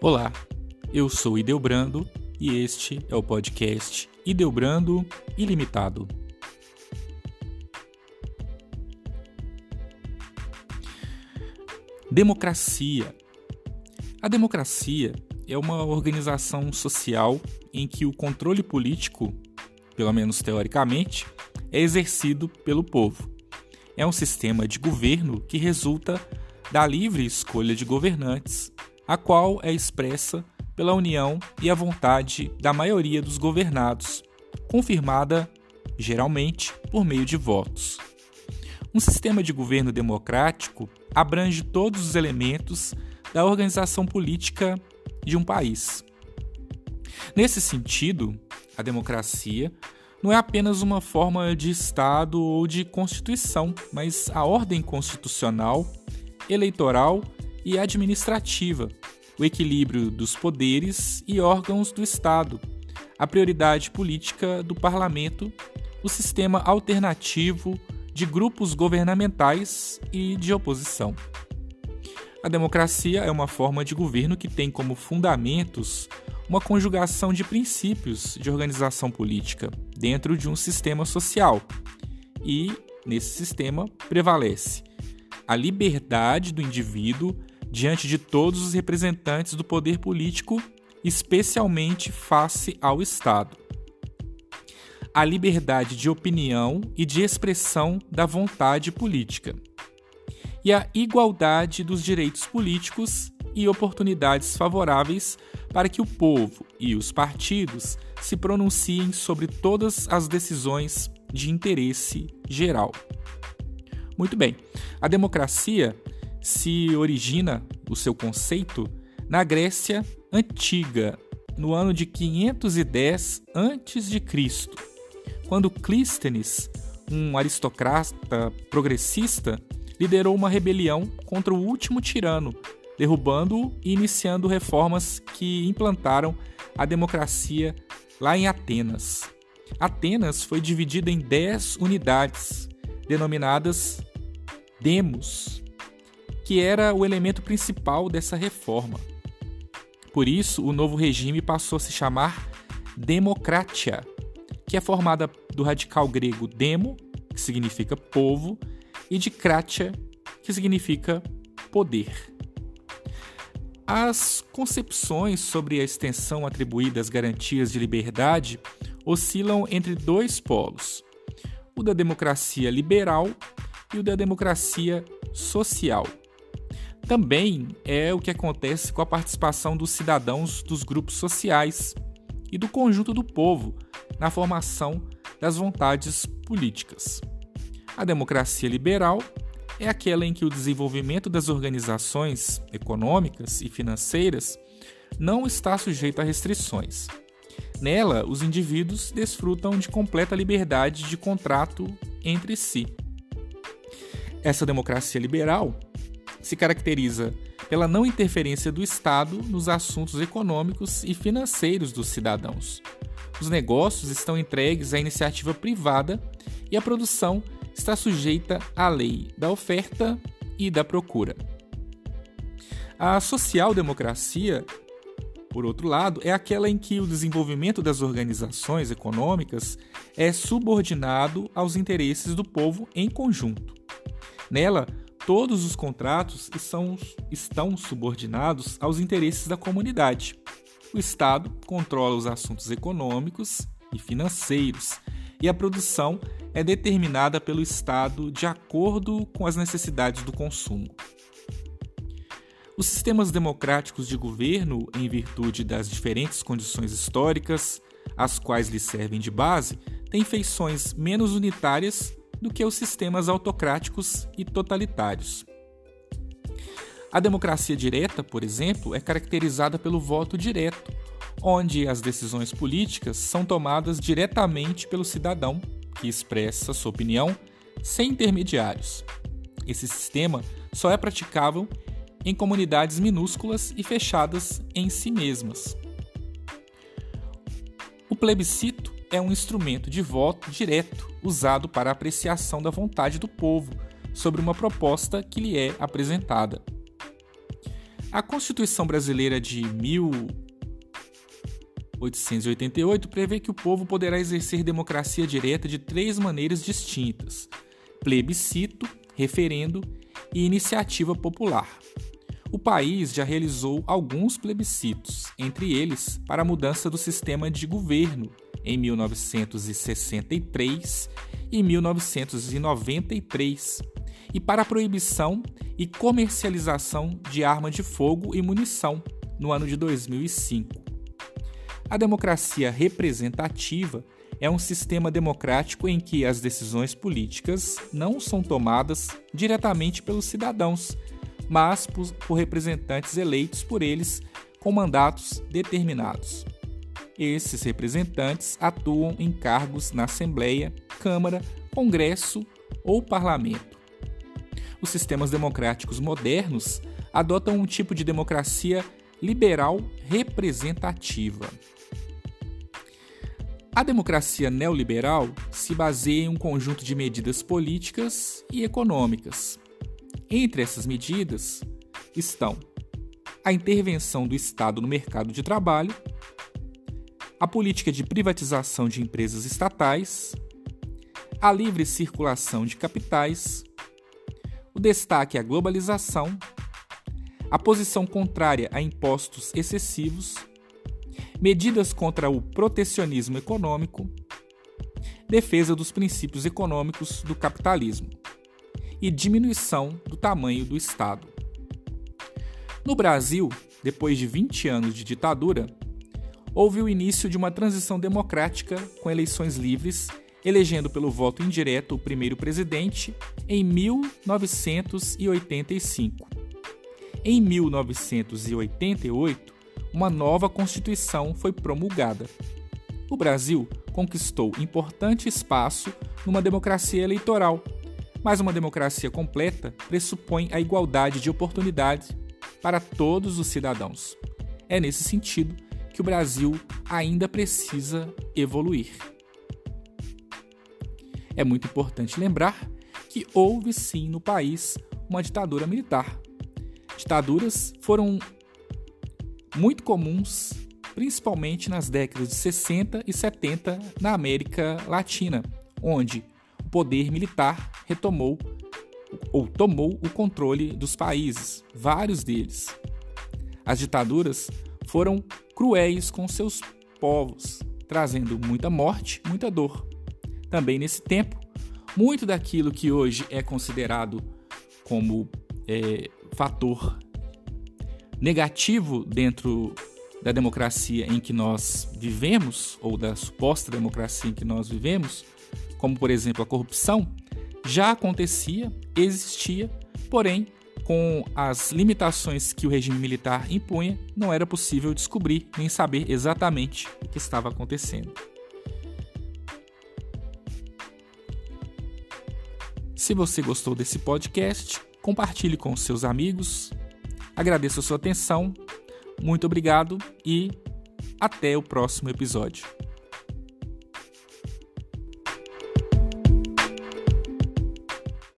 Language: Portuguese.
Olá, eu sou Ideobrando e este é o podcast Ideobrando Ilimitado. Democracia. A democracia é uma organização social em que o controle político, pelo menos teoricamente, é exercido pelo povo. É um sistema de governo que resulta da livre escolha de governantes, a qual é expressa pela união e a vontade da maioria dos governados, confirmada geralmente por meio de votos. Um sistema de governo democrático abrange todos os elementos da organização política de um país. Nesse sentido, a democracia não é apenas uma forma de Estado ou de Constituição, mas a ordem constitucional, eleitoral e administrativa, o equilíbrio dos poderes e órgãos do Estado, a prioridade política do parlamento, o sistema alternativo de grupos governamentais e de oposição. A democracia é uma forma de governo que tem como fundamentos uma conjugação de princípios de organização política dentro de um sistema social. E, nesse sistema, prevalece a liberdade do indivíduo diante de todos os representantes do poder político, especialmente face ao Estado. A liberdade de opinião e de expressão da vontade política. E a igualdade dos direitos políticos e oportunidades favoráveis para que o povo e os partidos se pronunciem sobre todas as decisões de interesse geral. Muito bem, a democracia se origina, o seu conceito, na Grécia Antiga, no ano de 510 a.C., quando Clístenes, um aristocrata progressista, liderou uma rebelião contra o último tirano, derrubando-o e iniciando reformas que implantaram a democracia lá em Atenas. Atenas foi dividida em dez unidades, denominadas demos, que era o elemento principal dessa reforma. Por isso, o novo regime passou a se chamar democratia, que é formada do radical grego demo, que significa povo, e de kratia, que significa poder. As concepções sobre a extensão atribuída às garantias de liberdade oscilam entre dois polos: o da democracia liberal e o da democracia social. Também é o que acontece com a participação dos cidadãos dos grupos sociais e do conjunto do povo na formação das vontades políticas. A democracia liberal é aquela em que o desenvolvimento das organizações econômicas e financeiras não está sujeito a restrições. Nela, os indivíduos desfrutam de completa liberdade de contrato entre si. Essa democracia liberal se caracteriza pela não interferência do Estado nos assuntos econômicos e financeiros dos cidadãos. Os negócios estão entregues à iniciativa privada e a produção está sujeita à lei da oferta e da procura. A social-democracia, por outro lado, é aquela em que o desenvolvimento das organizações econômicas é subordinado aos interesses do povo em conjunto. Nela, todos os contratos são, estão subordinados aos interesses da comunidade. O Estado controla os assuntos econômicos e financeiros, e a produção é determinada pelo Estado de acordo com as necessidades do consumo. Os sistemas democráticos de governo, em virtude das diferentes condições históricas às quais lhes servem de base, têm feições menos unitárias do que os sistemas autocráticos e totalitários. A democracia direta, por exemplo, é caracterizada pelo voto direto, onde as decisões políticas são tomadas diretamente pelo cidadão que expressa sua opinião sem intermediários. Esse sistema só é praticável em comunidades minúsculas e fechadas em si mesmas. O plebiscito é um instrumento de voto direto usado para apreciação da vontade do povo sobre uma proposta que lhe é apresentada. A Constituição Brasileira de 1888 prevê que o povo poderá exercer democracia direta de três maneiras distintas: plebiscito, referendo e iniciativa popular. O país já realizou alguns plebiscitos, entre eles para a mudança do sistema de governo em 1963 e 1993, e para a proibição e comercialização de arma de fogo e munição no ano de 2005. A democracia representativa é um sistema democrático em que as decisões políticas não são tomadas diretamente pelos cidadãos, mas por, por representantes eleitos por eles com mandatos determinados. Esses representantes atuam em cargos na Assembleia, Câmara, Congresso ou Parlamento. Os sistemas democráticos modernos adotam um tipo de democracia liberal representativa. A democracia neoliberal se baseia em um conjunto de medidas políticas e econômicas entre essas medidas estão a intervenção do Estado no mercado de trabalho, a política de privatização de empresas estatais, a livre circulação de capitais, o destaque à globalização, a posição contrária a impostos excessivos, medidas contra o protecionismo econômico, defesa dos princípios econômicos do capitalismo e diminuição do tamanho do Estado. No Brasil, depois de 20 anos de ditadura, houve o início de uma transição democrática com eleições livres, elegendo pelo voto indireto o primeiro presidente em 1985. Em 1988, uma nova Constituição foi promulgada. O Brasil conquistou importante espaço numa democracia eleitoral mas uma democracia completa pressupõe a igualdade de oportunidades para todos os cidadãos. É nesse sentido que o Brasil ainda precisa evoluir. É muito importante lembrar que houve sim no país uma ditadura militar. Ditaduras foram muito comuns, principalmente nas décadas de 60 e 70 na América Latina, onde poder militar retomou ou tomou o controle dos países, vários deles. As ditaduras foram cruéis com seus povos, trazendo muita morte, muita dor. Também nesse tempo, muito daquilo que hoje é considerado como é, fator negativo dentro da democracia em que nós vivemos, ou da suposta democracia em que nós vivemos, como por exemplo a corrupção, já acontecia, existia, porém, com as limitações que o regime militar impunha, não era possível descobrir nem saber exatamente o que estava acontecendo. Se você gostou desse podcast, compartilhe com seus amigos. Agradeço a sua atenção. Muito obrigado e até o próximo episódio.